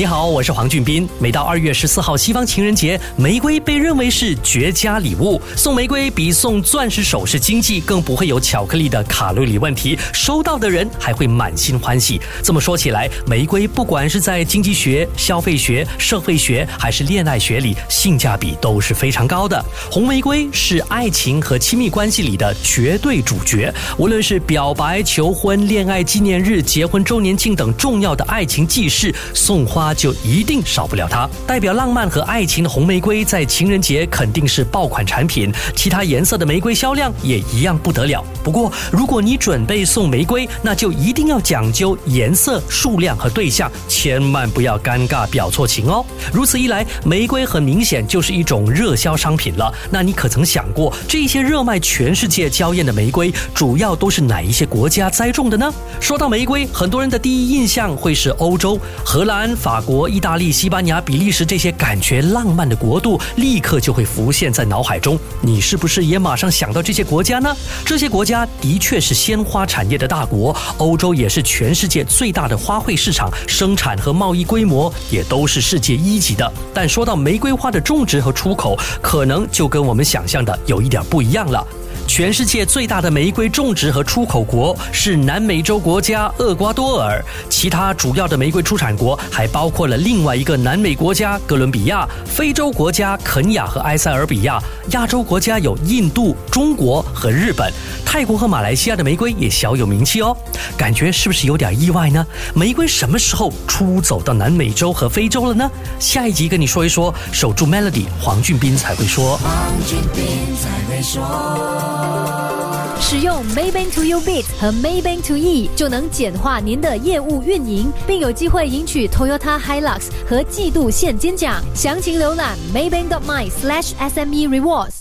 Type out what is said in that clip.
你好，我是黄俊斌。每到二月十四号西方情人节，玫瑰被认为是绝佳礼物。送玫瑰比送钻石首饰经济，更不会有巧克力的卡路里问题。收到的人还会满心欢喜。这么说起来，玫瑰不管是在经济学、消费学、社会学还是恋爱学里，性价比都是非常高的。红玫瑰是爱情和亲密关系里的绝对主角。无论是表白、求婚、恋爱纪念日、结婚周年庆等重要的爱情记事，送花。就一定少不了它。代表浪漫和爱情的红玫瑰，在情人节肯定是爆款产品。其他颜色的玫瑰销量也一样不得了。不过，如果你准备送玫瑰，那就一定要讲究颜色、数量和对象，千万不要尴尬表错情哦。如此一来，玫瑰很明显就是一种热销商品了。那你可曾想过，这些热卖全世界娇艳的玫瑰，主要都是哪一些国家栽种的呢？说到玫瑰，很多人的第一印象会是欧洲、荷兰、法。国、意大利、西班牙、比利时这些感觉浪漫的国度，立刻就会浮现在脑海中。你是不是也马上想到这些国家呢？这些国家的确是鲜花产业的大国，欧洲也是全世界最大的花卉市场，生产和贸易规模也都是世界一级的。但说到玫瑰花的种植和出口，可能就跟我们想象的有一点不一样了。全世界最大的玫瑰种植和出口国是南美洲国家厄瓜多尔，其他主要的玫瑰出产国还包括了另外一个南美国家哥伦比亚、非洲国家肯亚和埃塞俄比亚，亚洲国家有印度、中国和日本，泰国和马来西亚的玫瑰也小有名气哦。感觉是不是有点意外呢？玫瑰什么时候出走到南美洲和非洲了呢？下一集跟你说一说，守住 Melody，黄俊斌才会说。使用 Maybank to You Bit 和 Maybank to E 就能简化您的业务运营，并有机会赢取 Toyota Hilux 和季度现金奖。详情浏览 Maybank my slash SME Rewards。